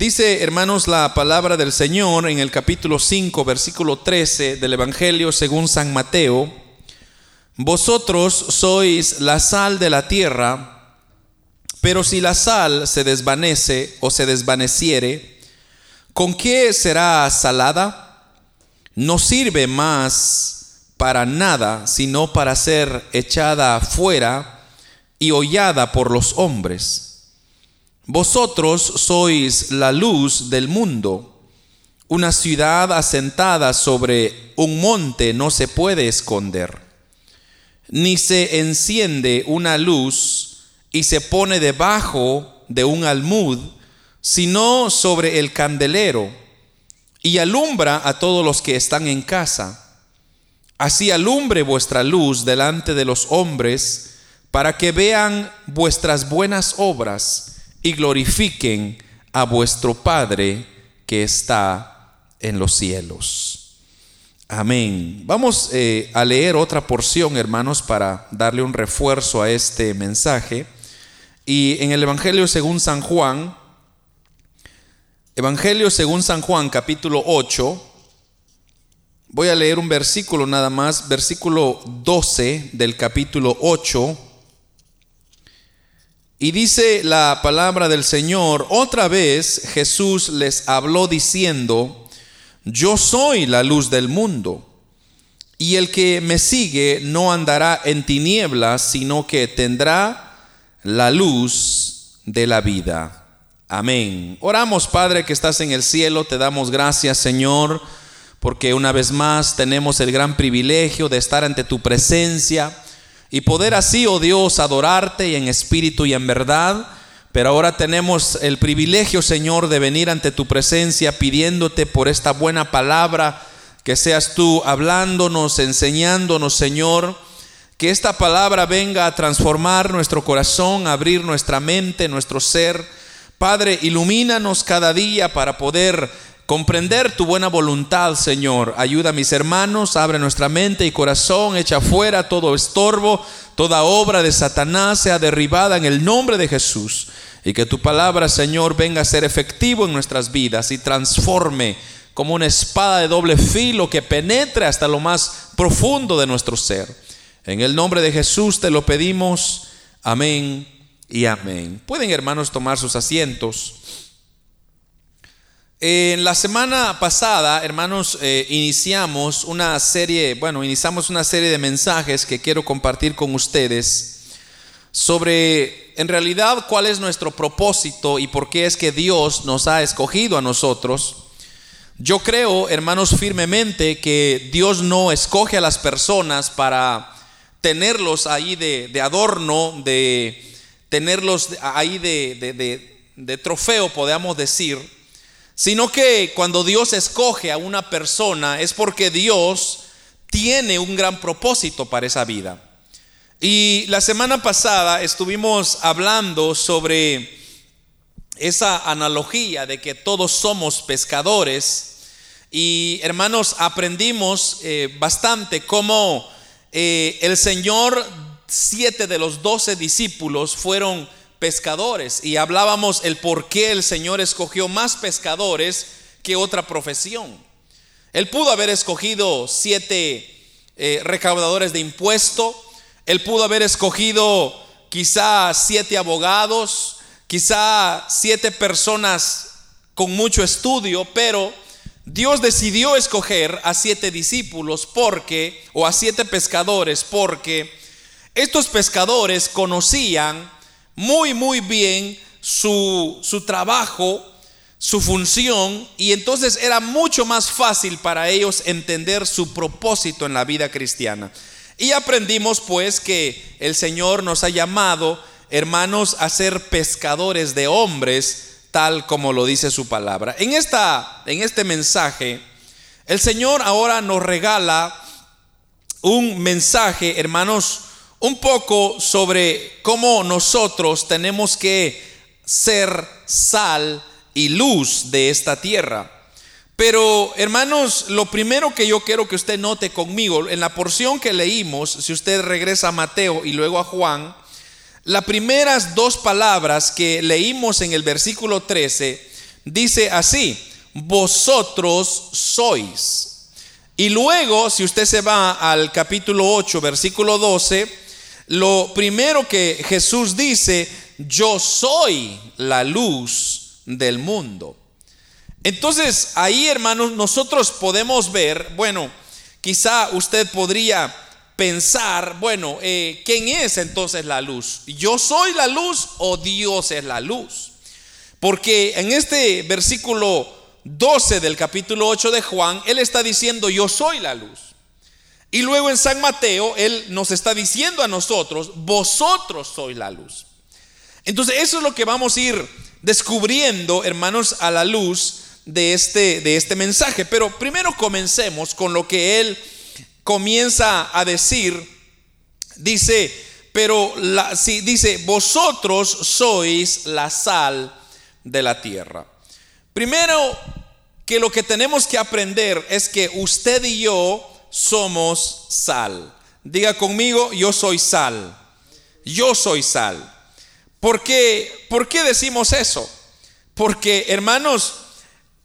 Dice, hermanos, la palabra del Señor en el capítulo 5, versículo 13 del Evangelio según San Mateo. Vosotros sois la sal de la tierra, pero si la sal se desvanece o se desvaneciere, ¿con qué será salada? No sirve más para nada, sino para ser echada afuera y hollada por los hombres. Vosotros sois la luz del mundo. Una ciudad asentada sobre un monte no se puede esconder ni se enciende una luz y se pone debajo de un almud, sino sobre el candelero, y alumbra a todos los que están en casa. Así alumbre vuestra luz delante de los hombres, para que vean vuestras buenas obras y glorifiquen a vuestro Padre que está en los cielos. Amén. Vamos eh, a leer otra porción, hermanos, para darle un refuerzo a este mensaje. Y en el Evangelio según San Juan, Evangelio según San Juan, capítulo 8, voy a leer un versículo nada más, versículo 12 del capítulo 8. Y dice la palabra del Señor, otra vez Jesús les habló diciendo, yo soy la luz del mundo, y el que me sigue no andará en tinieblas, sino que tendrá la luz de la vida. Amén. Oramos, Padre, que estás en el cielo, te damos gracias, Señor, porque una vez más tenemos el gran privilegio de estar ante tu presencia y poder así, oh Dios, adorarte en espíritu y en verdad pero ahora tenemos el privilegio, Señor, de venir ante tu presencia pidiéndote por esta buena palabra, que seas tú hablándonos, enseñándonos, Señor, que esta palabra venga a transformar nuestro corazón, abrir nuestra mente, nuestro ser. Padre, ilumínanos cada día para poder comprender tu buena voluntad, Señor. Ayuda a mis hermanos, abre nuestra mente y corazón, echa fuera todo estorbo, toda obra de Satanás sea derribada en el nombre de Jesús. Y que tu palabra, Señor, venga a ser efectivo en nuestras vidas y transforme como una espada de doble filo que penetre hasta lo más profundo de nuestro ser. En el nombre de Jesús te lo pedimos. Amén y amén. Pueden, hermanos, tomar sus asientos. En la semana pasada, hermanos, eh, iniciamos una serie, bueno, iniciamos una serie de mensajes que quiero compartir con ustedes sobre, en realidad, cuál es nuestro propósito y por qué es que Dios nos ha escogido a nosotros. Yo creo, hermanos, firmemente que Dios no escoge a las personas para tenerlos ahí de, adorno, de tenerlos ahí de, trofeo, podemos decir sino que cuando Dios escoge a una persona es porque Dios tiene un gran propósito para esa vida. Y la semana pasada estuvimos hablando sobre esa analogía de que todos somos pescadores y hermanos aprendimos eh, bastante cómo eh, el Señor, siete de los doce discípulos fueron pescadores y hablábamos el por qué el Señor escogió más pescadores que otra profesión. Él pudo haber escogido siete eh, recaudadores de impuesto, él pudo haber escogido quizá siete abogados, quizá siete personas con mucho estudio, pero Dios decidió escoger a siete discípulos porque, o a siete pescadores, porque estos pescadores conocían muy, muy bien su, trabajo, su función, y entonces era mucho más fácil para ellos entender su propósito en la vida cristiana. Y aprendimos pues que el Señor nos ha llamado, hermanos, a ser pescadores de hombres, tal como lo dice su palabra. En, esta, en este mensaje, el Señor ahora nos regala un mensaje, hermanos, un poco sobre cómo nosotros tenemos que ser sal y luz de esta tierra. Pero hermanos, lo primero que yo quiero que usted note conmigo, en la porción que leímos, si usted regresa a Mateo y luego a Juan, las primeras dos palabras que leímos en el versículo 13 dice así, vosotros sois. Y luego, si usted se va al capítulo 8, versículo 12, lo primero que Jesús dice, yo soy la luz del mundo. Entonces, ahí hermanos, nosotros podemos ver, bueno, quizá usted podría pensar, bueno, eh, ¿quién es entonces la luz? ¿Yo soy la luz o Dios es la luz? Porque en este versículo 12 del capítulo 8 de Juan, Él está diciendo, yo soy la luz. Y luego en San Mateo, Él nos está diciendo a nosotros, vosotros sois la luz. Entonces eso es lo que vamos a ir descubriendo, hermanos, a la luz de este, de este mensaje. Pero primero comencemos con lo que Él comienza a decir. Dice, pero la, si, dice, vosotros sois la sal de la tierra. Primero que lo que tenemos que aprender es que usted y yo somos sal. Diga conmigo, yo soy sal. Yo soy sal. ¿Por qué, ¿Por qué decimos eso? Porque, hermanos,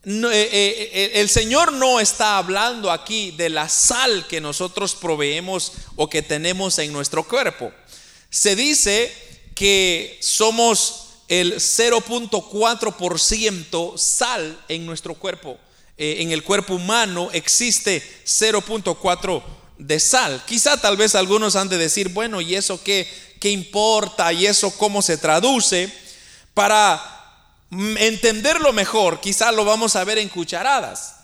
eh, eh, eh, el Señor no está hablando aquí de la sal que nosotros proveemos o que tenemos en nuestro cuerpo. Se dice que somos el 0.4% sal en nuestro cuerpo. En el cuerpo humano existe 0.4 de sal. Quizá tal vez algunos han de decir, bueno, ¿y eso qué, qué importa? ¿Y eso cómo se traduce? Para entenderlo mejor, quizá lo vamos a ver en cucharadas.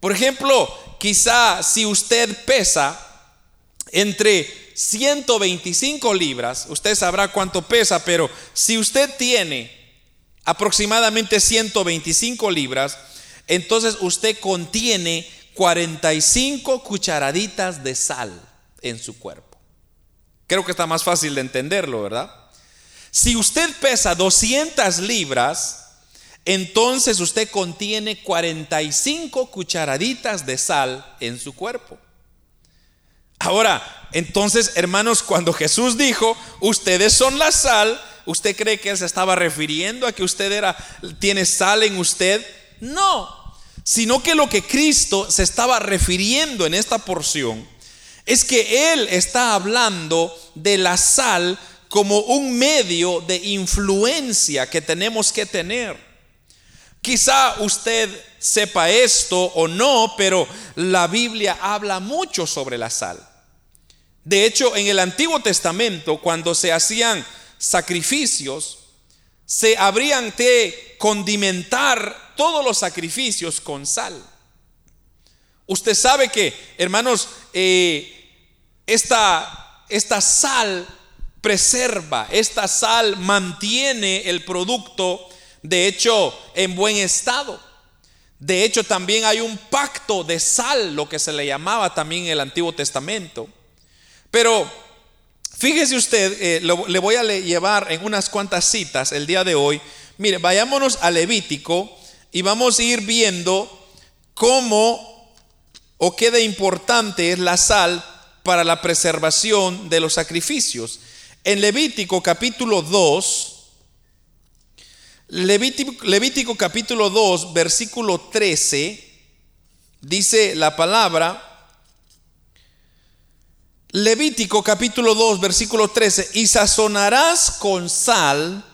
Por ejemplo, quizá si usted pesa entre 125 libras, usted sabrá cuánto pesa, pero si usted tiene aproximadamente 125 libras, entonces usted contiene 45 cucharaditas de sal en su cuerpo. Creo que está más fácil de entenderlo, ¿verdad? Si usted pesa 200 libras, entonces usted contiene 45 cucharaditas de sal en su cuerpo. Ahora, entonces, hermanos, cuando Jesús dijo, ustedes son la sal, ¿usted cree que él se estaba refiriendo a que usted era tiene sal en usted? No, sino que lo que Cristo se estaba refiriendo en esta porción es que él está hablando de la sal como un medio de influencia que tenemos que tener. Quizá usted sepa esto o no, pero la Biblia habla mucho sobre la sal. De hecho, en el Antiguo Testamento, cuando se hacían sacrificios, se habrían de condimentar todos los sacrificios con sal. Usted sabe que, hermanos, eh, esta, esta sal preserva, esta sal mantiene el producto, de hecho, en buen estado. De hecho, también hay un pacto de sal, lo que se le llamaba también en el Antiguo Testamento. Pero fíjese usted, eh, le voy a llevar en unas cuantas citas el día de hoy. Mire, vayámonos a Levítico y vamos a ir viendo cómo o qué de importante es la sal para la preservación de los sacrificios. En Levítico capítulo 2, Levítico, Levítico capítulo 2, versículo 13, dice la palabra, Levítico capítulo 2, versículo 13, y sazonarás con sal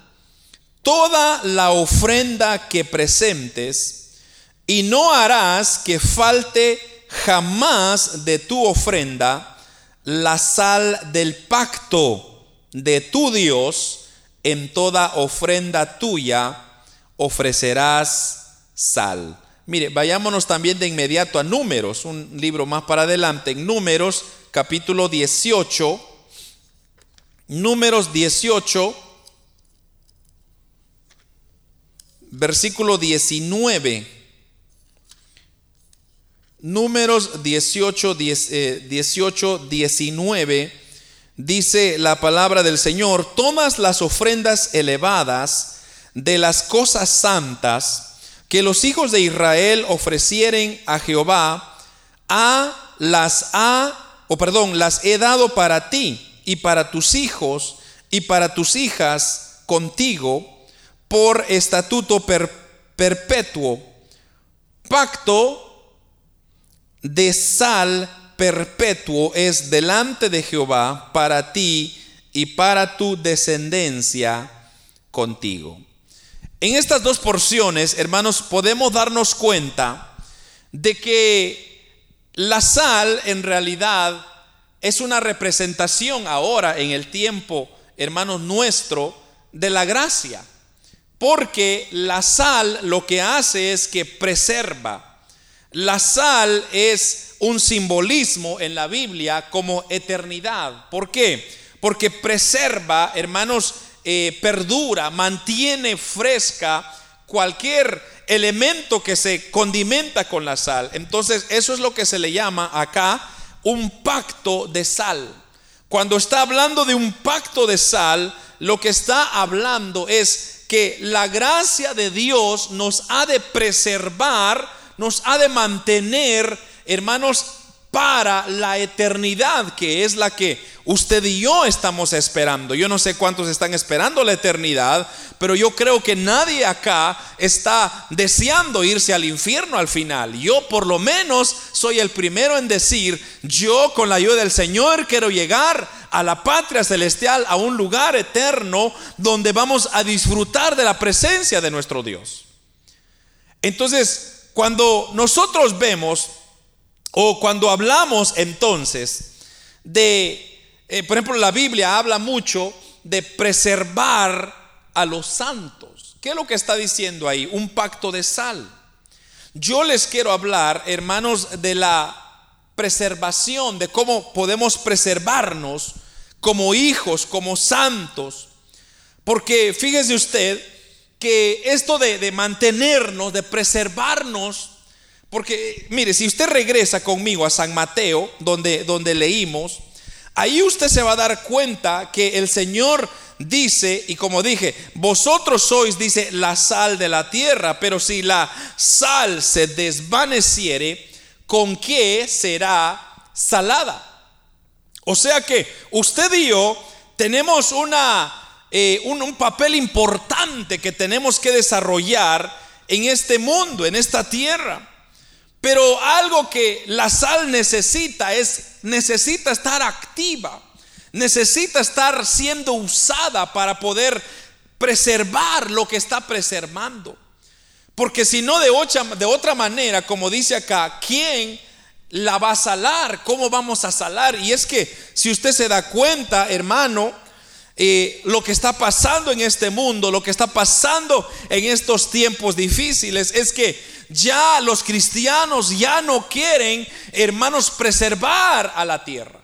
toda la ofrenda que presentes, y no harás que falte jamás de tu ofrenda la sal del pacto de tu Dios, en toda ofrenda tuya ofrecerás sal. Mire, vayámonos también de inmediato a Números, un libro más para adelante, en Números capítulo 18, Números 18, versículo 19. Números 18, 18 19 dice la palabra del Señor, tomas las ofrendas elevadas de las cosas santas que los hijos de Israel ofrecieren a Jehová, a las ha, o perdón, las he dado para ti y para tus hijos y para tus hijas contigo por estatuto perpetuo, pacto de sal perpetuo es delante de Jehová para ti y para tu descendencia contigo. En estas dos porciones, hermanos, podemos darnos cuenta de que la sal en realidad es una representación ahora en el tiempo, hermanos nuestro, de la gracia. Porque la sal lo que hace es que preserva. La sal es un simbolismo en la Biblia como eternidad. ¿Por qué? Porque preserva, hermanos, eh, perdura, mantiene fresca cualquier elemento que se condimenta con la sal. Entonces, eso es lo que se le llama acá un pacto de sal. Cuando está hablando de un pacto de sal, lo que está hablando es que la gracia de Dios nos ha de preservar, nos ha de mantener, hermanos, para la eternidad, que es la que usted y yo estamos esperando. Yo no sé cuántos están esperando la eternidad, pero yo creo que nadie acá está deseando irse al infierno al final. Yo por lo menos soy el primero en decir, yo con la ayuda del Señor quiero llegar a la patria celestial, a un lugar eterno donde vamos a disfrutar de la presencia de nuestro Dios. Entonces, cuando nosotros vemos o cuando hablamos entonces de, eh, por ejemplo, la Biblia habla mucho de preservar a los santos. ¿Qué es lo que está diciendo ahí? Un pacto de sal. Yo les quiero hablar, hermanos, de la preservación, de cómo podemos preservarnos como hijos, como santos. Porque fíjese usted que esto de, de mantenernos, de preservarnos, porque, mire, si usted regresa conmigo a San Mateo, donde, donde leímos, ahí usted se va a dar cuenta que el Señor dice, y como dije, vosotros sois, dice, la sal de la tierra, pero si la sal se desvaneciere, ¿con qué será salada? O sea que usted y yo tenemos una, eh, un papel importante que tenemos que desarrollar en este mundo, en esta tierra. Pero algo que la sal necesita es, necesita estar activa, necesita estar siendo usada para poder preservar lo que está preservando. Porque si no de de otra manera, como dice acá, ¿quién la va a salar? ¿Cómo vamos a salar? Y es que si usted se da cuenta, hermano, eh, lo que está pasando en este mundo, lo que está pasando en estos tiempos difíciles, es que ya los cristianos ya no quieren, hermanos, preservar a la tierra.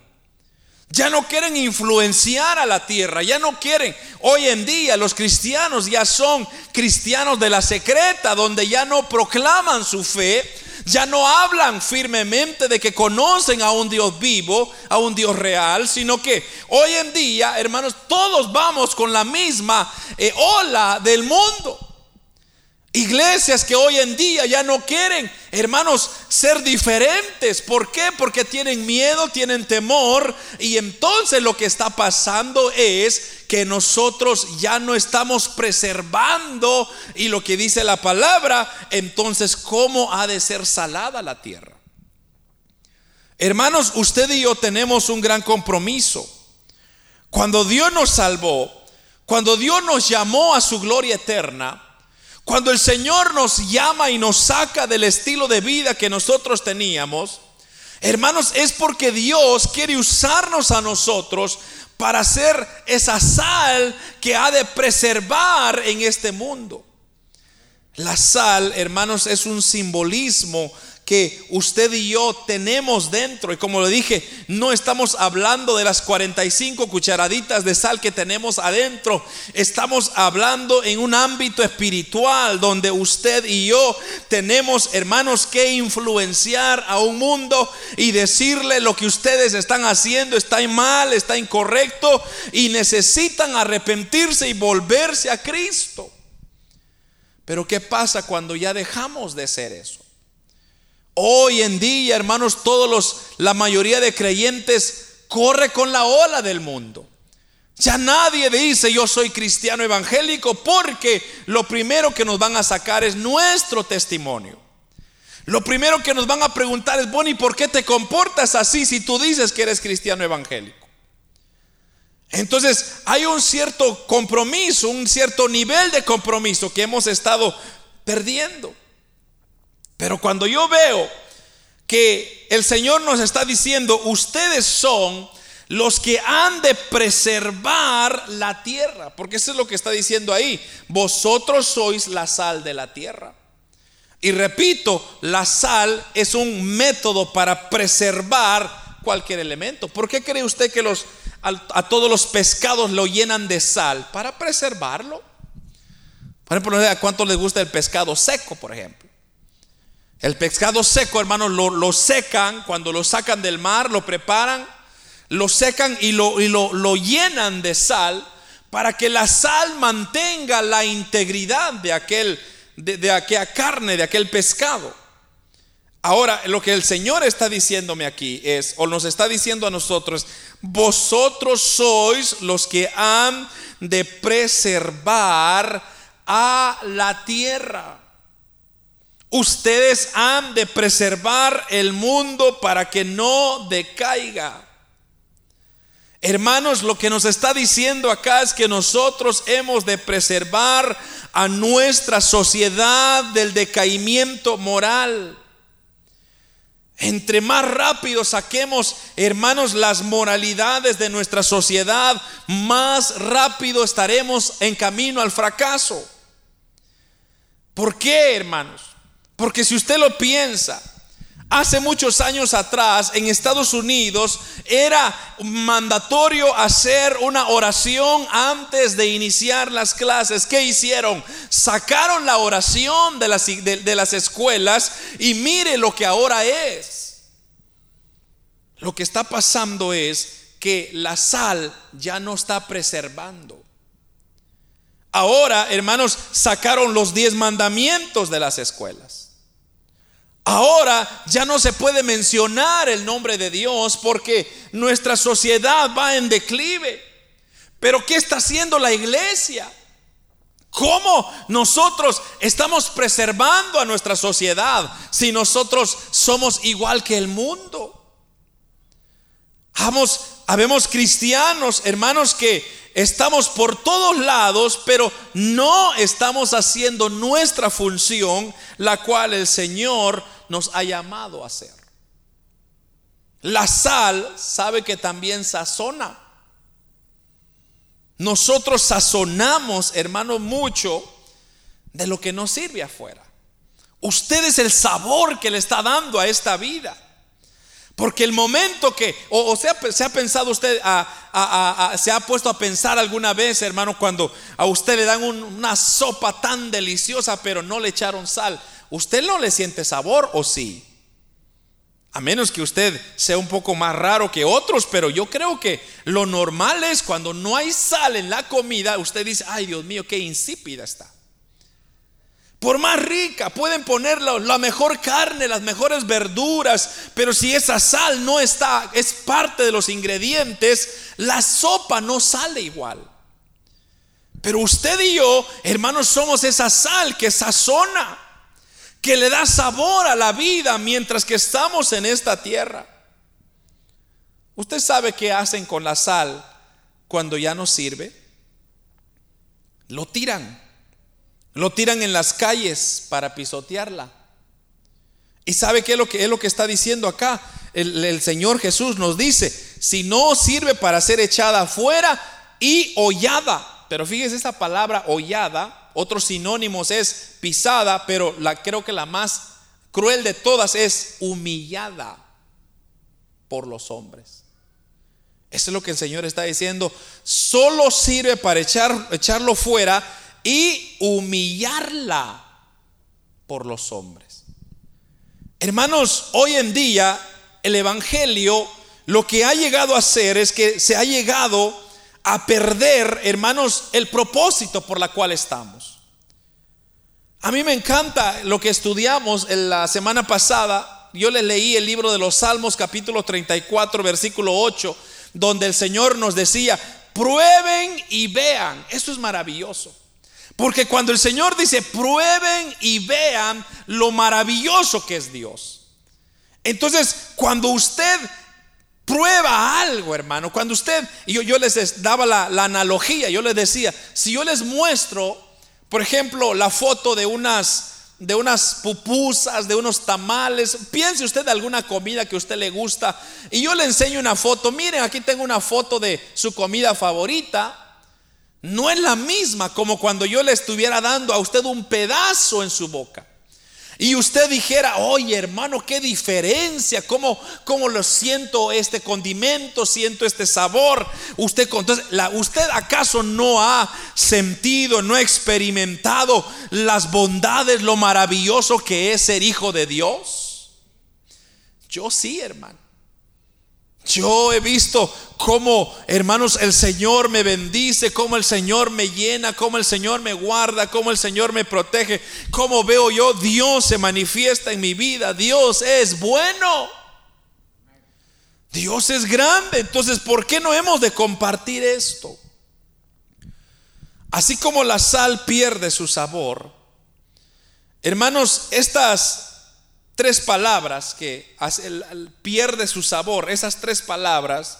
Ya no quieren influenciar a la tierra, ya no quieren. Hoy en día los cristianos ya son cristianos de la secreta, donde ya no proclaman su fe, ya no hablan firmemente de que conocen a un Dios vivo, a un Dios real, sino que hoy en día, hermanos, todos vamos con la misma eh, ola del mundo. Iglesias que hoy en día ya no quieren, hermanos, ser diferentes. ¿Por qué? Porque tienen miedo, tienen temor. Y entonces lo que está pasando es que nosotros ya no estamos preservando. Y lo que dice la palabra, entonces, ¿cómo ha de ser salada la tierra? Hermanos, usted y yo tenemos un gran compromiso. Cuando Dios nos salvó, cuando Dios nos llamó a su gloria eterna, cuando el Señor nos llama y nos saca del estilo de vida que nosotros teníamos, hermanos, es porque Dios quiere usarnos a nosotros para ser esa sal que ha de preservar en este mundo. La sal, hermanos, es un simbolismo que usted y yo tenemos dentro. Y como lo dije, no estamos hablando de las 45 cucharaditas de sal que tenemos adentro. Estamos hablando en un ámbito espiritual donde usted y yo tenemos, hermanos, que influenciar a un mundo y decirle lo que ustedes están haciendo está mal, está incorrecto y necesitan arrepentirse y volverse a Cristo. Pero ¿qué pasa cuando ya dejamos de ser eso? Hoy en día, hermanos, todos los, la mayoría de creyentes corre con la ola del mundo. Ya nadie dice yo soy cristiano evangélico porque lo primero que nos van a sacar es nuestro testimonio. Lo primero que nos van a preguntar es, Bonnie, ¿por qué te comportas así si tú dices que eres cristiano evangélico? Entonces hay un cierto compromiso, un cierto nivel de compromiso que hemos estado perdiendo. Pero cuando yo veo que el Señor nos está diciendo, ustedes son los que han de preservar la tierra, porque eso es lo que está diciendo ahí, vosotros sois la sal de la tierra. Y repito, la sal es un método para preservar cualquier elemento. ¿Por qué cree usted que a, todos los pescados lo llenan de sal? Para preservarlo. Por ejemplo, ¿a cuánto les gusta el pescado seco, por ejemplo? El pescado seco, hermanos, lo, secan, cuando lo sacan del mar, lo preparan, lo secan y lo, y lo, llenan de sal para que la sal mantenga la integridad de aquel, de, de aquella carne, de aquel pescado. Ahora, lo que el Señor está diciéndome aquí es, o nos está diciendo a nosotros, vosotros sois los que han de preservar a la tierra. Ustedes han de preservar el mundo para que no decaiga. Hermanos, lo que nos está diciendo acá es que nosotros hemos de preservar a nuestra sociedad del decaimiento moral. Entre más rápido saquemos, hermanos, las moralidades de nuestra sociedad, más rápido estaremos en camino al fracaso. ¿Por qué, hermanos? Porque si usted lo piensa, hace muchos años atrás en Estados Unidos era mandatorio hacer una oración antes de iniciar las clases. ¿Qué hicieron? Sacaron la oración de las, de, las escuelas y mire lo que ahora es. Lo que está pasando es que la sal ya no está preservando. Ahora, hermanos, sacaron los diez mandamientos de las escuelas. Ahora ya no se puede mencionar el nombre de Dios porque nuestra sociedad va en declive. Pero ¿qué está haciendo la iglesia? ¿Cómo nosotros estamos preservando a nuestra sociedad si nosotros somos igual que el mundo? habemos cristianos, hermanos, que estamos por todos lados, pero no estamos haciendo nuestra función, la cual el Señor nos ha llamado a hacer. La sal sabe que también sazona. Nosotros sazonamos, hermano, mucho de lo que nos sirve afuera. Usted es el sabor que le está dando a esta vida. Porque el momento que, o, sea, se ha pensado usted, se ha puesto a pensar alguna vez, hermano, cuando a usted le dan una sopa tan deliciosa, pero no le echaron sal. ¿Usted no le siente sabor o sí? A menos que usted sea un poco más raro que otros, pero yo creo que lo normal es cuando no hay sal en la comida, usted dice, ay Dios mío, qué insípida está. Por más rica, pueden poner la, mejor carne, las mejores verduras, pero si esa sal no está, es parte de los ingredientes, la sopa no sale igual. Pero usted y yo, hermanos, somos esa sal que sazona que le da sabor a la vida mientras que estamos en esta tierra. ¿Usted sabe qué hacen con la sal cuando ya no sirve? Lo tiran. Lo tiran en las calles para pisotearla. ¿Y sabe qué es lo que, es lo que está diciendo acá? El, Señor Jesús nos dice, si no sirve para ser echada afuera y hollada. Pero fíjese esa palabra hollada otros sinónimos es pisada, pero la, creo que la más cruel de todas es humillada por los hombres. Eso es lo que el Señor está diciendo. Solo sirve para echar, echarlo fuera y humillarla por los hombres. Hermanos, hoy en día el Evangelio lo que ha llegado a hacer es que se ha llegado a perder, hermanos, el propósito por la cual estamos. A mí me encanta lo que estudiamos en la semana pasada. Yo les leí el libro de los Salmos capítulo 34 versículo 8, donde el Señor nos decía, prueben y vean. Eso es maravilloso. Porque cuando el Señor dice, prueben y vean lo maravilloso que es Dios. Entonces, cuando usted prueba algo, hermano, cuando usted, yo, les daba la, la analogía, yo les decía, si yo les muestro, por ejemplo, la foto de unas de unas pupusas, de unos tamales. Piense usted de alguna comida que a usted le gusta y yo le enseño una foto. Miren, aquí tengo una foto de su comida favorita. No es la misma como cuando yo le estuviera dando a usted un pedazo en su boca y usted dijera, oye hermano, qué diferencia, cómo, cómo lo siento este condimento, siento este sabor. Usted, entonces, ¿usted acaso no ha sentido, no ha experimentado las bondades, lo maravilloso que es ser hijo de Dios? Yo sí, hermano. Yo he visto cómo, hermanos, el Señor me bendice, cómo el Señor me llena, cómo el Señor me guarda, cómo el Señor me protege, cómo veo yo Dios se manifiesta en mi vida. Dios es bueno. Dios es grande. Entonces, ¿por qué no hemos de compartir esto? Así como la sal pierde su sabor, hermanos, estas tres palabras que pierde su sabor, esas tres palabras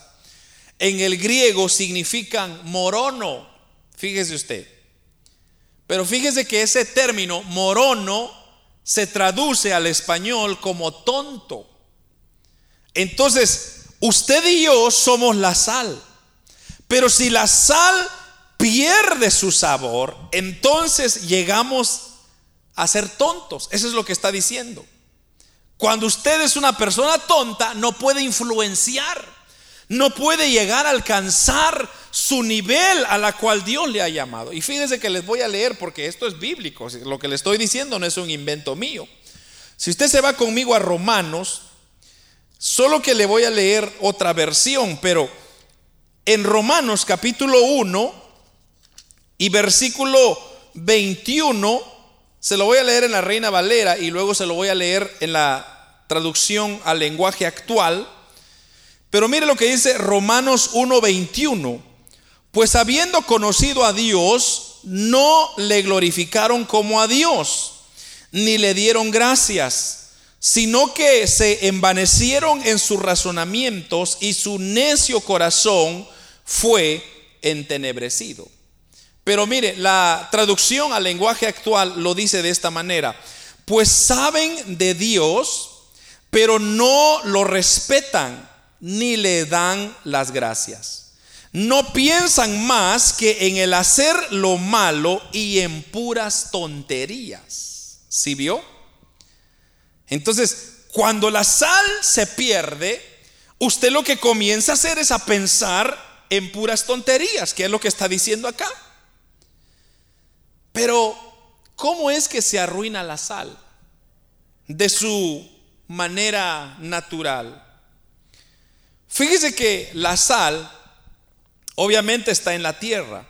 en el griego significan morono, fíjese usted. Pero fíjese que ese término morono se traduce al español como tonto. Entonces, usted y yo somos la sal. Pero si la sal pierde su sabor, entonces llegamos a ser tontos. Eso es lo que está diciendo. Cuando usted es una persona tonta, no puede influenciar, no puede llegar a alcanzar su nivel a la cual Dios le ha llamado. Y fíjense que les voy a leer porque esto es bíblico, lo que le estoy diciendo no es un invento mío. Si usted se va conmigo a Romanos, solo que le voy a leer otra versión, pero en Romanos capítulo 1 y versículo 21, se lo voy a leer en la Reina Valera y luego se lo voy a leer en la traducción al lenguaje actual. Pero mire lo que dice Romanos 1:21. Pues habiendo conocido a Dios, no le glorificaron como a Dios, ni le dieron gracias, sino que se envanecieron en sus razonamientos y su necio corazón fue entenebrecido. Pero mire, la traducción al lenguaje actual lo dice de esta manera, pues saben de Dios, pero no lo respetan ni le dan las gracias. No piensan más que en el hacer lo malo y en puras tonterías. ¿Sí vio? Entonces, cuando la sal se pierde, usted lo que comienza a hacer es a pensar en puras tonterías, que es lo que está diciendo acá. Pero, ¿cómo es que se arruina la sal? De su manera natural. Fíjese que la sal obviamente está en la tierra,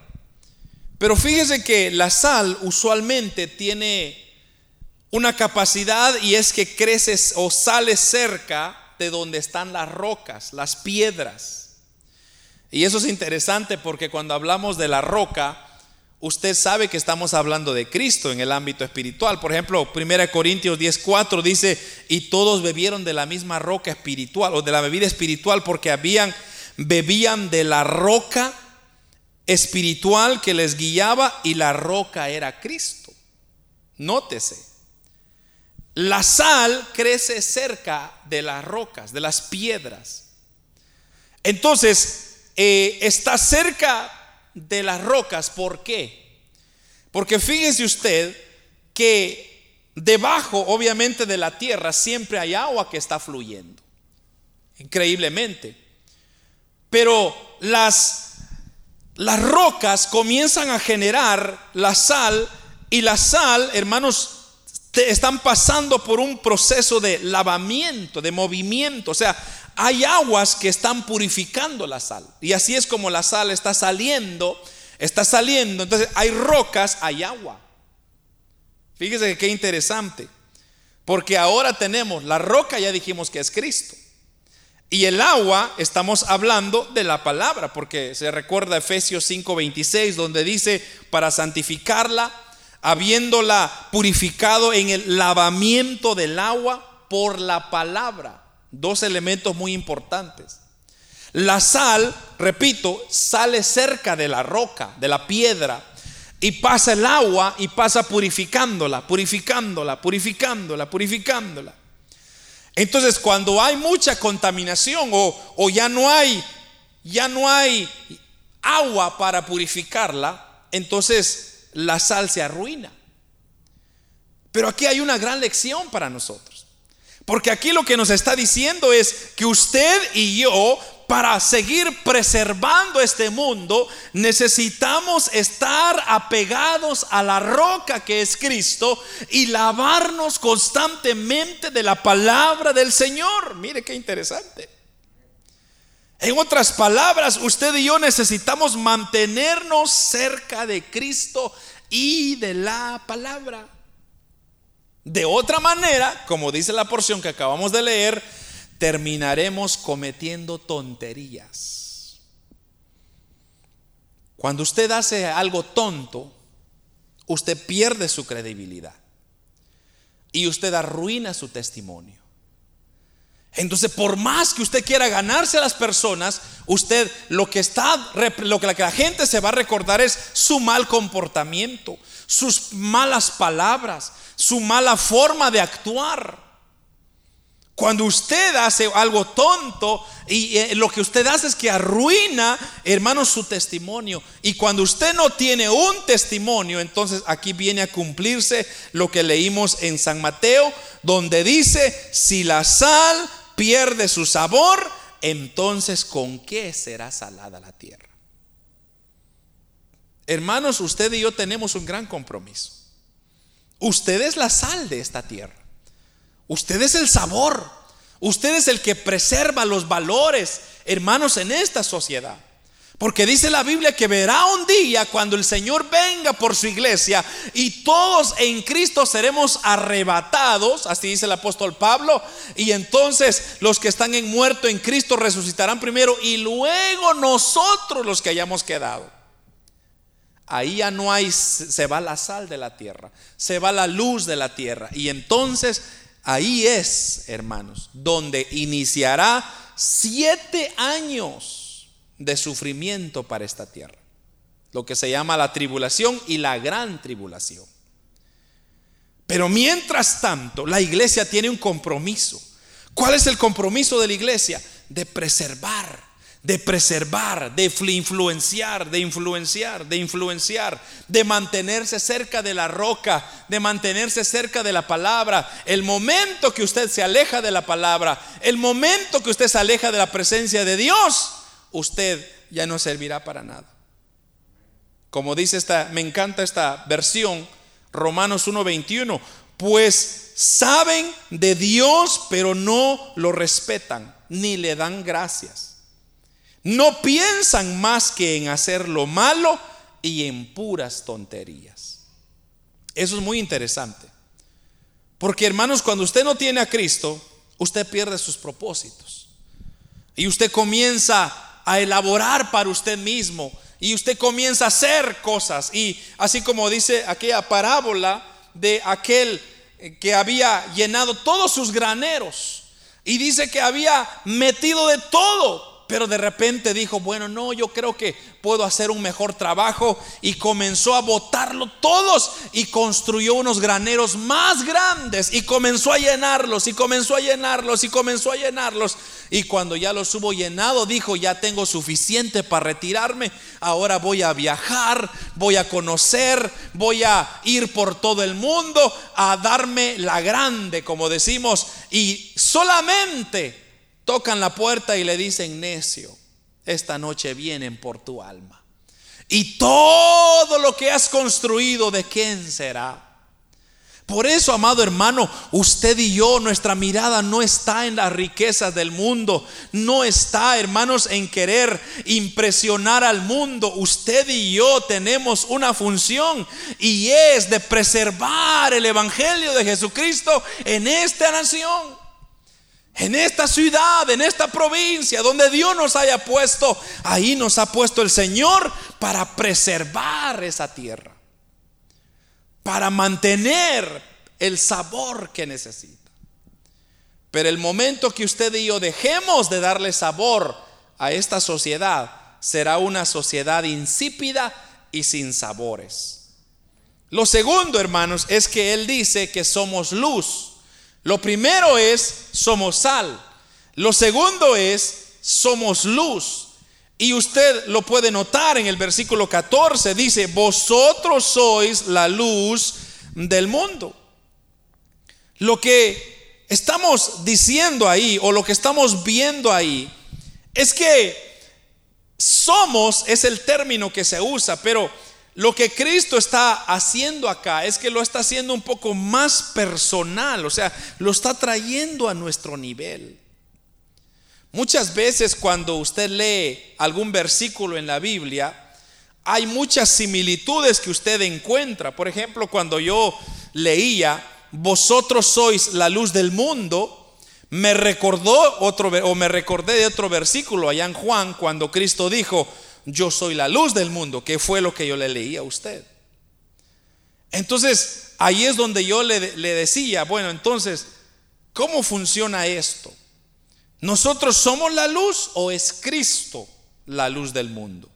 pero fíjese que la sal usualmente tiene una capacidad y es que crece o sale cerca de donde están las rocas, las piedras. Y eso es interesante porque cuando hablamos de la roca, usted sabe que estamos hablando de Cristo en el ámbito espiritual. Por ejemplo, 1 Corintios 10:4 dice, y todos bebieron de la misma roca espiritual o de la bebida espiritual porque habían bebían de la roca espiritual que les guiaba y la roca era Cristo. Nótese. La sal crece cerca de las rocas, de las piedras. Entonces, eh, está cerca de las rocas. ¿Por qué? Porque fíjese usted que debajo, obviamente, de la tierra siempre hay agua que está fluyendo. Increíblemente. Pero las, las rocas comienzan a generar la sal y la sal, hermanos, están pasando por un proceso de lavamiento, de movimiento. O sea, hay aguas que están purificando la sal. Y así es como la sal está saliendo, está saliendo. Entonces hay rocas, hay agua. Fíjese que qué interesante. Porque ahora tenemos la roca, ya dijimos que es Cristo. Y el agua, estamos hablando de la palabra, porque se recuerda Efesios 5:26, donde dice, para santificarla, habiéndola purificado en el lavamiento del agua por la palabra. Dos elementos muy importantes. La sal, repito, sale cerca de la roca, de la piedra, y pasa el agua y pasa purificándola, purificándola, purificándola, purificándola. Entonces, cuando hay mucha contaminación o, o ya no hay, ya no hay agua para purificarla, entonces la sal se arruina. Pero aquí hay una gran lección para nosotros. Porque aquí lo que nos está diciendo es que usted y yo para seguir preservando este mundo, necesitamos estar apegados a la roca que es Cristo y lavarnos constantemente de la palabra del Señor. Mire qué interesante. En otras palabras, usted y yo necesitamos mantenernos cerca de Cristo y de la palabra. De otra manera, como dice la porción que acabamos de leer, terminaremos cometiendo tonterías. Cuando usted hace algo tonto, usted pierde su credibilidad y usted arruina su testimonio. Entonces, por más que usted quiera ganarse a las personas, usted lo que está lo que la gente se va a recordar es su mal comportamiento, sus malas palabras, su mala forma de actuar. Cuando usted hace algo tonto y eh, lo que usted hace es que arruina, hermanos, su testimonio. Y cuando usted no tiene un testimonio, entonces aquí viene a cumplirse lo que leímos en San Mateo, donde dice, si la sal pierde su sabor, entonces ¿con qué será salada la tierra? Hermanos, usted y yo tenemos un gran compromiso. Usted es la sal de esta tierra. Usted es el sabor. Usted es el que preserva los valores, hermanos, en esta sociedad. Porque dice la Biblia que verá un día cuando el Señor venga por su iglesia y todos en Cristo seremos arrebatados, así dice el apóstol Pablo, y entonces los que están en muerto en Cristo resucitarán primero y luego nosotros los que hayamos quedado. Ahí ya no hay, se va la sal de la tierra, se va la luz de la tierra y entonces Ahí es, hermanos, donde iniciará siete años de sufrimiento para esta tierra. Lo que se llama la tribulación y la gran tribulación. Pero mientras tanto, la iglesia tiene un compromiso. ¿Cuál es el compromiso de la iglesia? De preservar de preservar, de influenciar, de influenciar, de influenciar, de mantenerse cerca de la roca, de mantenerse cerca de la palabra. El momento que usted se aleja de la palabra, el momento que usted se aleja de la presencia de Dios, usted ya no servirá para nada. Como dice esta, me encanta esta versión, Romanos 1:21, pues saben de Dios, pero no lo respetan, ni le dan gracias. No piensan más que en hacer lo malo y en puras tonterías. Eso es muy interesante. Porque hermanos, cuando usted no tiene a Cristo, usted pierde sus propósitos. Y usted comienza a elaborar para usted mismo. Y usted comienza a hacer cosas. Y así como dice aquella parábola de aquel que había llenado todos sus graneros. Y dice que había metido de todo pero de repente dijo, bueno, no, yo creo que puedo hacer un mejor trabajo. Y comenzó a botarlo todos y construyó unos graneros más grandes y comenzó a llenarlos y comenzó a llenarlos y comenzó a llenarlos. Y cuando ya los hubo llenado dijo, ya tengo suficiente para retirarme, ahora voy a viajar, voy a conocer, voy a ir por todo el mundo a darme la grande, como decimos, y solamente tocan la puerta y le dicen, necio, esta noche vienen por tu alma. Y todo lo que has construido, ¿de quién será? Por eso, amado hermano, usted y yo, nuestra mirada no está en las riquezas del mundo, no está, hermanos, en querer impresionar al mundo. Usted y yo tenemos una función y es de preservar el Evangelio de Jesucristo en esta nación. En esta ciudad, en esta provincia, donde Dios nos haya puesto, ahí nos ha puesto el Señor para preservar esa tierra, para mantener el sabor que necesita. Pero el momento que usted y yo dejemos de darle sabor a esta sociedad, será una sociedad insípida y sin sabores. Lo segundo, hermanos, es que Él dice que somos luz. Lo primero es, somos sal. Lo segundo es, somos luz. Y usted lo puede notar en el versículo 14, dice, vosotros sois la luz del mundo. Lo que estamos diciendo ahí o lo que estamos viendo ahí es que somos es el término que se usa, pero lo que Cristo está haciendo acá es que lo está haciendo un poco más personal, o sea, lo está trayendo a nuestro nivel. Muchas veces cuando usted lee algún versículo en la Biblia, hay muchas similitudes que usted encuentra. Por ejemplo, cuando yo leía vosotros sois la luz del mundo, me recordó otro o me recordé de otro versículo allá en Juan cuando Cristo dijo, "Yo soy la luz del mundo", que fue lo que yo le leí a usted. Entonces, ahí es donde yo le, le decía, bueno, entonces, ¿cómo funciona esto? ¿Nosotros somos la luz o es Cristo la luz del mundo?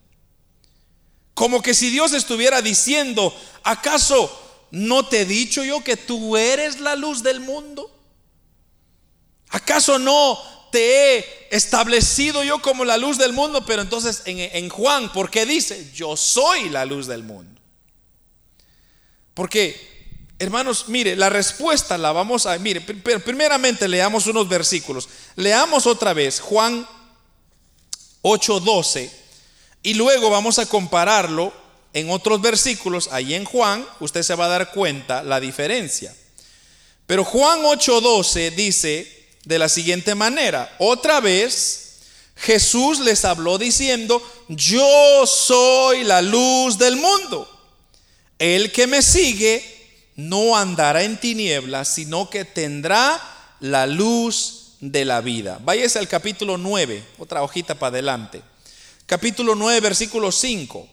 Como que si Dios estuviera diciendo, ¿acaso ¿no te he dicho yo que tú eres la luz del mundo? ¿Acaso no te he establecido yo como la luz del mundo? Pero entonces en, Juan, ¿por qué dice, yo soy la luz del mundo? Porque, hermanos, mire, la respuesta la vamos a, mire, primeramente leamos unos versículos. Leamos otra vez Juan 8:12 y luego vamos a compararlo en otros versículos, ahí en Juan, usted se va a dar cuenta la diferencia. Pero Juan 8:12 dice de la siguiente manera, otra vez Jesús les habló diciendo, yo soy la luz del mundo. El que me sigue no andará en tinieblas, sino que tendrá la luz de la vida. Váyase al capítulo 9, otra hojita para adelante. Capítulo 9, versículo 5.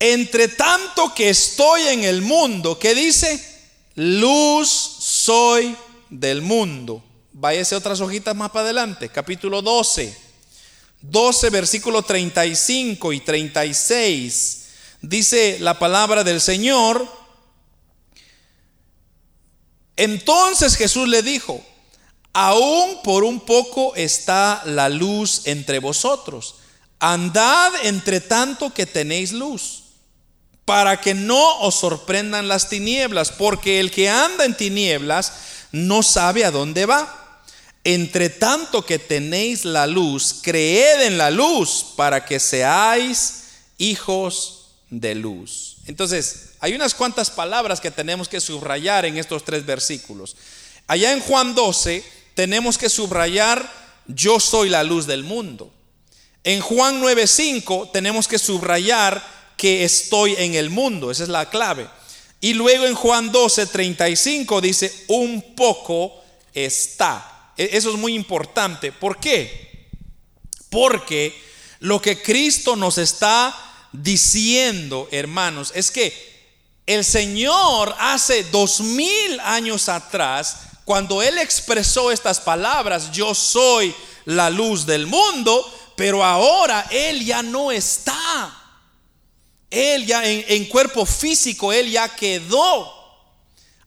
Entre tanto que estoy en el mundo, ¿qué dice? Luz soy del mundo. Váyase otras hojitas más para adelante, capítulo 12. 12, versículo 35 y 36. Dice la palabra del Señor. Entonces Jesús le dijo, aún por un poco está la luz entre vosotros. Andad entre tanto que tenéis luz para que no os sorprendan las tinieblas, porque el que anda en tinieblas no sabe a dónde va. Entre tanto que tenéis la luz, creed en la luz para que seáis hijos de luz. Entonces, hay unas cuantas palabras que tenemos que subrayar en estos tres versículos. Allá en Juan 12 tenemos que subrayar, yo soy la luz del mundo. En Juan 9.5 tenemos que subrayar, que estoy en el mundo. Esa es la clave. Y luego en Juan 12, 35 dice, un poco está. E, eso es muy importante. ¿Por qué? Porque lo que Cristo nos está diciendo, hermanos, es que el Señor hace dos mil años atrás, cuando Él expresó estas palabras, yo soy la luz del mundo, pero ahora Él ya no está. Él ya en, cuerpo físico, Él ya quedó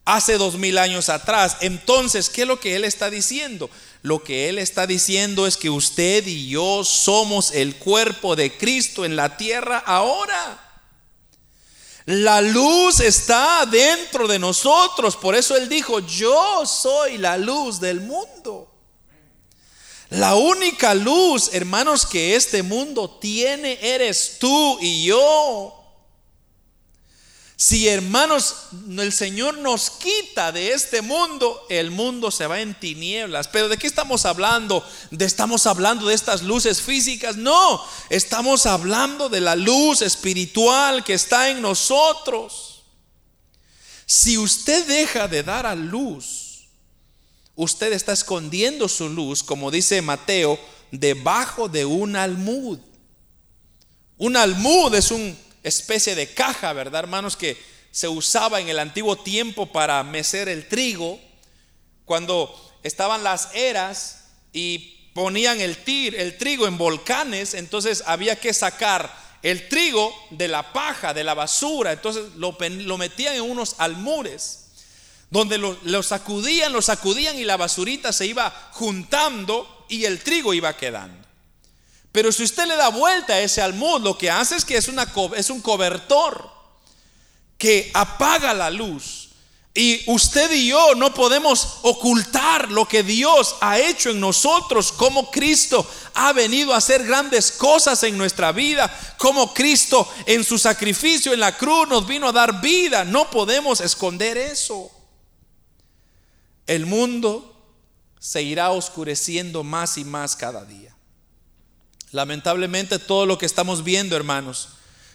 hace dos mil años atrás. Entonces, ¿qué es lo que Él está diciendo? Lo que Él está diciendo es que usted y yo somos el cuerpo de Cristo en la tierra ahora. La luz está dentro de nosotros. Por eso Él dijo, yo soy la luz del mundo. La única luz, hermanos, que este mundo tiene eres tú y yo. Si hermanos, el Señor nos quita de este mundo, el mundo se va en tinieblas. Pero ¿de qué estamos hablando? ¿De estamos hablando de estas luces físicas? No, estamos hablando de la luz espiritual que está en nosotros. Si usted deja de dar a luz, usted está escondiendo su luz, como dice Mateo, debajo de un almud. Un almud es una especie de caja, ¿verdad, hermanos? Que se usaba en el antiguo tiempo para mecer el trigo. Cuando estaban las eras y ponían el, tir, el trigo en volcanes, entonces había que sacar el trigo de la paja, de la basura. Entonces lo, lo metían en unos almures donde lo, sacudían, lo sacudían y la basurita se iba juntando y el trigo iba quedando. Pero si usted le da vuelta a ese almud, lo que hace es que es, una, es un cobertor que apaga la luz. Y usted y yo no podemos ocultar lo que Dios ha hecho en nosotros, como Cristo ha venido a hacer grandes cosas en nuestra vida, como Cristo en su sacrificio en la cruz nos vino a dar vida. No podemos esconder eso el mundo se irá oscureciendo más y más cada día. Lamentablemente todo lo que estamos viendo, hermanos,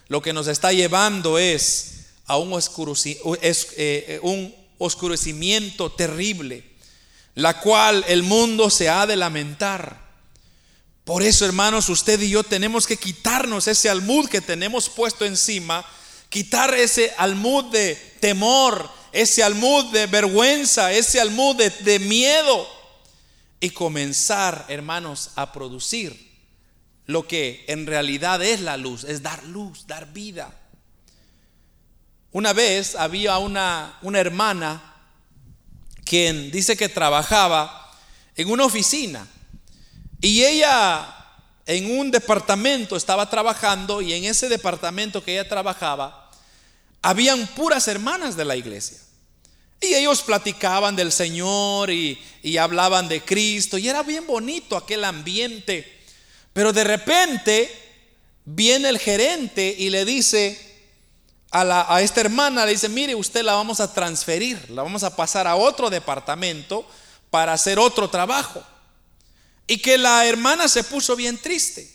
lo que nos está llevando es a un, eh, un oscurecimiento terrible, la cual el mundo se ha de lamentar. Por eso, hermanos, usted y yo tenemos que quitarnos ese almud que tenemos puesto encima, quitar ese almud de temor, ese almud de vergüenza, ese almud de, miedo y comenzar, hermanos, a producir lo que en realidad es la luz, es dar luz, dar vida. Una vez había una, una hermana quien dice que trabajaba en una oficina y ella en un departamento estaba trabajando y en ese departamento que ella trabajaba habían puras hermanas de la iglesia. Y ellos platicaban del Señor y, hablaban de Cristo y era bien bonito aquel ambiente. Pero de repente viene el gerente y le dice a, a esta hermana, le dice, mire, usted la vamos a transferir, la vamos a pasar a otro departamento para hacer otro trabajo. Y que la hermana se puso bien triste.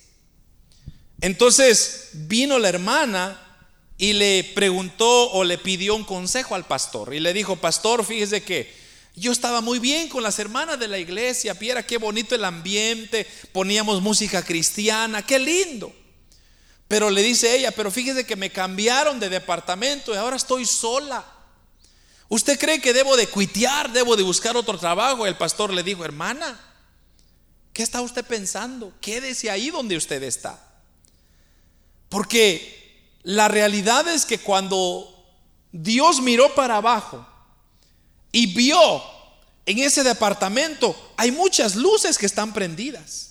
Entonces vino la hermana y le preguntó o le pidió un consejo al pastor y le dijo, pastor, fíjese que yo estaba muy bien con las hermanas de la iglesia, viera qué bonito el ambiente, poníamos música cristiana, qué lindo. Pero le dice ella, pero fíjese que me cambiaron de departamento y ahora estoy sola. ¿Usted cree que debo de cuitear, debo de buscar otro trabajo? El pastor le dijo, hermana, ¿qué está usted pensando? Quédese ahí donde usted está. Porque la realidad es que cuando Dios miró para abajo y vio en ese departamento, hay muchas luces que están prendidas.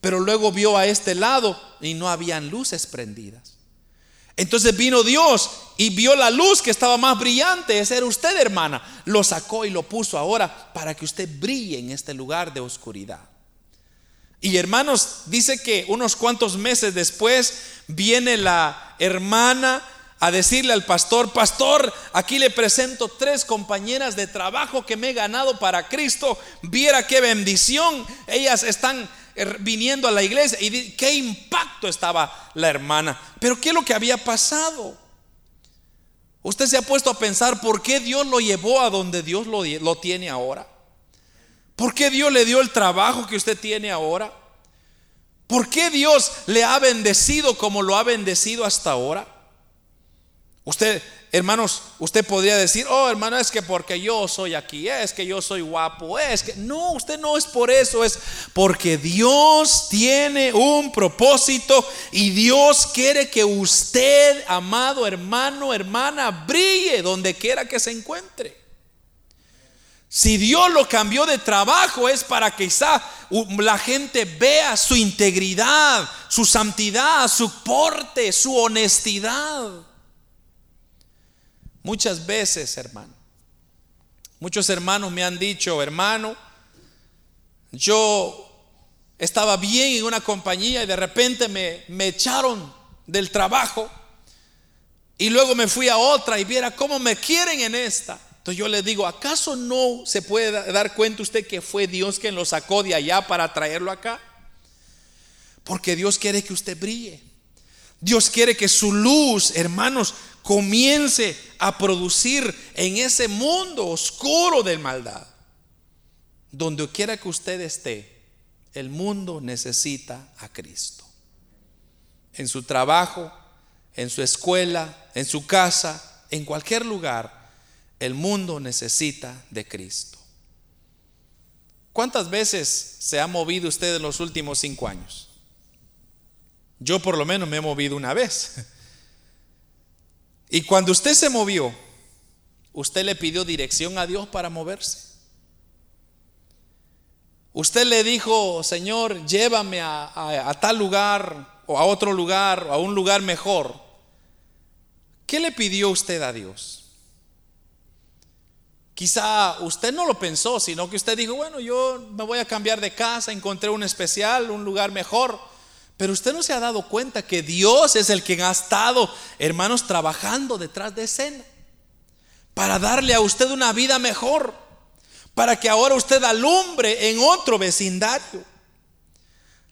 Pero luego vio a este lado y no habían luces prendidas. Entonces vino Dios y vio la luz que estaba más brillante. Ese era usted, hermana. Lo sacó y lo puso ahora para que usted brille en este lugar de oscuridad. Y hermanos, dice que unos cuantos meses después viene la hermana a decirle al pastor, pastor, aquí le presento tres compañeras de trabajo que me he ganado para Cristo. Viera qué bendición. Ellas están er, viniendo a la iglesia y qué impacto estaba la hermana. Pero ¿qué es lo que había pasado? Usted se ha puesto a pensar por qué Dios lo llevó a donde Dios lo, lo tiene ahora. ¿Por qué Dios le dio el trabajo que usted tiene ahora? ¿Por qué Dios le ha bendecido como lo ha bendecido hasta ahora? Usted, hermanos, usted podría decir, oh hermano, es que porque yo soy aquí, es que yo soy guapo, es que no, usted no es por eso, es porque Dios tiene un propósito y Dios quiere que usted, amado hermano, hermana, brille donde quiera que se encuentre. Si Dios lo cambió de trabajo es para que quizá la gente vea su integridad, su santidad, su porte, su honestidad. Muchas veces, hermano, muchos hermanos me han dicho, hermano, yo estaba bien en una compañía y de repente me, me echaron del trabajo y luego me fui a otra y viera cómo me quieren en esta. Entonces yo le digo, ¿acaso no se puede dar cuenta usted que fue Dios quien lo sacó de allá para traerlo acá? Porque Dios quiere que usted brille. Dios quiere que su luz, hermanos, comience a producir en ese mundo oscuro de maldad. donde quiera que usted esté, el mundo necesita a Cristo. En su trabajo, en su escuela, en su casa, en cualquier lugar, el mundo necesita de Cristo. ¿Cuántas veces se ha movido usted en los últimos cinco años? Yo por lo menos me he movido una vez. Y cuando usted se movió, usted le pidió dirección a Dios para moverse. Usted le dijo, Señor, llévame a, tal lugar o a otro lugar o a un lugar mejor. ¿Qué le pidió usted a Dios? Quizá usted no lo pensó, sino que usted dijo, bueno, yo me voy a cambiar de casa, encontré un especial, un lugar mejor. Pero usted no se ha dado cuenta que Dios es el que ha estado, hermanos, trabajando detrás de escena para darle a usted una vida mejor, para que ahora usted alumbre en otro vecindario.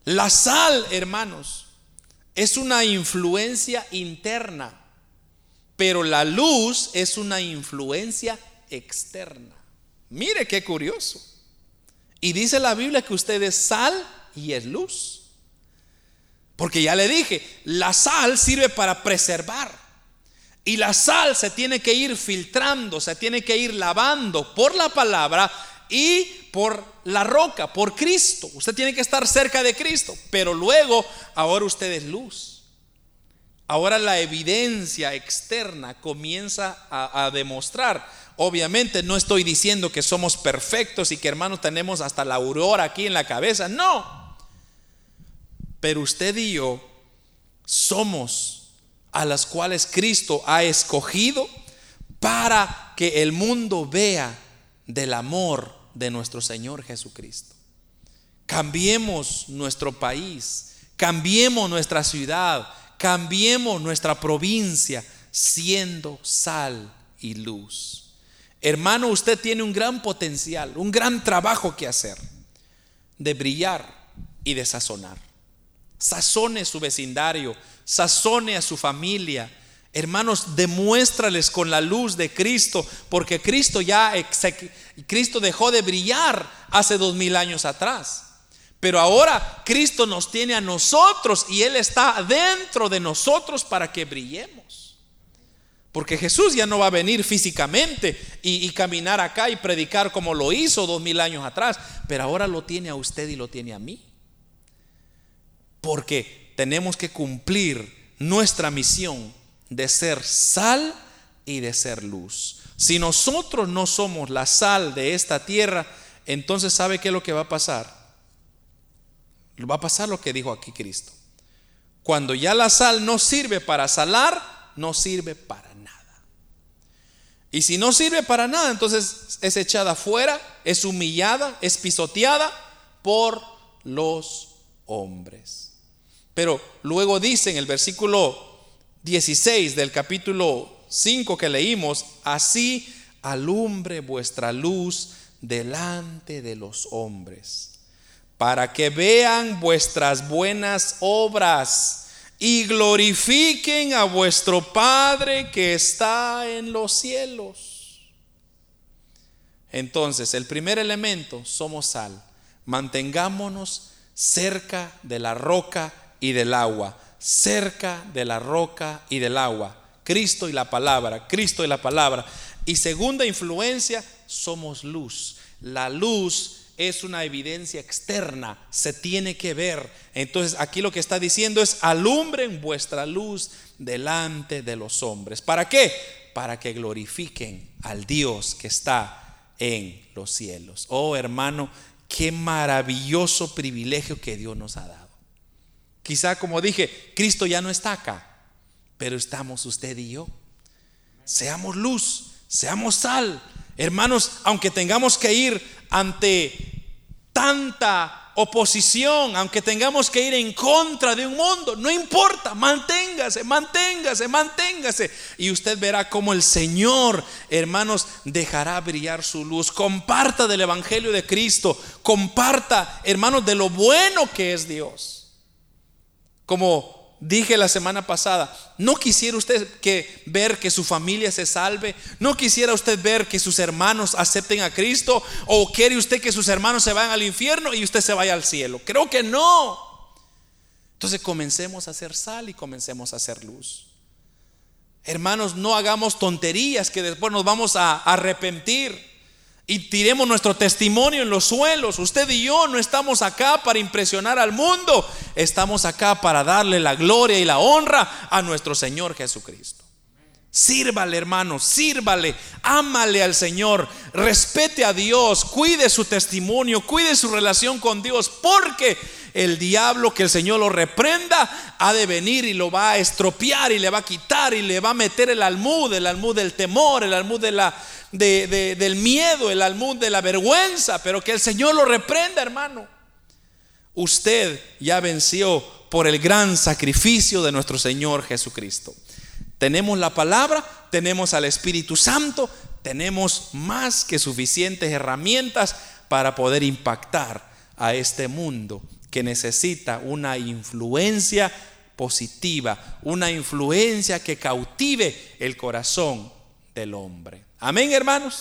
La sal, hermanos, es una influencia interna, pero la luz es una influencia externa. Mire qué curioso. Y dice la Biblia que usted es sal y es luz. Porque ya le dije, la sal sirve para preservar. Y la sal se tiene que ir filtrando, se tiene que ir lavando por la palabra y por la roca, por Cristo. Usted tiene que estar cerca de Cristo. Pero luego, ahora usted es luz. Ahora la evidencia externa comienza a, a, demostrar. Obviamente no estoy diciendo que somos perfectos y que hermanos tenemos hasta la aurora aquí en la cabeza. No. Pero usted y yo somos a las cuales Cristo ha escogido para que el mundo vea del amor de nuestro Señor Jesucristo. Cambiemos nuestro país, cambiemos nuestra ciudad, cambiemos nuestra provincia siendo sal y luz. Hermano, usted tiene un gran potencial, un gran trabajo que hacer de brillar y de sazonar sazone su vecindario, sazone a su familia. Hermanos, demuéstrales con la luz de Cristo, porque Cristo ya Cristo dejó de brillar hace dos mil años atrás. Pero ahora Cristo nos tiene a nosotros y Él está dentro de nosotros para que brillemos. Porque Jesús ya no va a venir físicamente y, caminar acá y predicar como lo hizo dos mil años atrás, pero ahora lo tiene a usted y lo tiene a mí porque tenemos que cumplir nuestra misión de ser sal y de ser luz. Si nosotros no somos la sal de esta tierra, entonces ¿sabe qué es lo que va a pasar? Va a pasar lo que dijo aquí Cristo. Cuando ya la sal no sirve para salar, no sirve para. Y si no sirve para nada, entonces es echada fuera, es humillada, es pisoteada por los hombres. Pero luego dice en el versículo 16 del capítulo 5 que leímos, así alumbre vuestra luz delante de los hombres, para que vean vuestras buenas obras y glorifiquen a vuestro Padre que está en los cielos. Entonces, el primer elemento, somos sal. Mantengámonos cerca de la roca y del agua, cerca de la roca y del agua. Cristo y la palabra, Cristo y la palabra. Y segunda influencia, somos luz. La luz es una evidencia externa, se tiene que ver. Entonces aquí lo que está diciendo es, alumbren vuestra luz delante de los hombres. ¿Para qué? Para que glorifiquen al Dios que está en los cielos. Oh hermano, qué maravilloso privilegio que Dios nos ha dado. Quizá como dije, Cristo ya no está acá, pero estamos usted y yo. Seamos luz, seamos sal. Hermanos, aunque tengamos que ir ante tanta oposición, aunque tengamos que ir en contra de un mundo, no importa, manténgase, manténgase, manténgase. Y usted verá cómo el Señor, hermanos, dejará brillar su luz. Comparta del Evangelio de Cristo, comparta, hermanos, de lo bueno que es Dios. Como dije la semana pasada, ¿no quisiera usted que ver que su familia se salve? ¿No quisiera usted ver que sus hermanos acepten a Cristo? ¿O quiere usted que sus hermanos se vayan al infierno y usted se vaya al cielo? Creo que no. Entonces comencemos a hacer sal y comencemos a hacer luz. Hermanos, no hagamos tonterías que después nos vamos a arrepentir y tiremos nuestro testimonio en los suelos. Usted y yo no estamos acá para impresionar al mundo, estamos acá para darle la gloria y la honra a nuestro Señor Jesucristo. Sírvale, hermano, sírvale, ámale al Señor, respete a Dios, cuide su testimonio, cuide su relación con Dios, porque el diablo, que el Señor lo reprenda, ha de venir y lo va a estropear y le va a quitar y le va a meter el almud, el almud del temor, el almud del miedo, el almud de la vergüenza, pero que el Señor lo reprenda, hermano. Usted ya venció por el gran sacrificio de nuestro Señor Jesucristo. Tenemos la palabra, tenemos al Espíritu Santo, tenemos más que suficientes herramientas para poder impactar a este mundo que necesita una influencia positiva, una influencia que cautive el corazón del hombre. Amén, hermanos.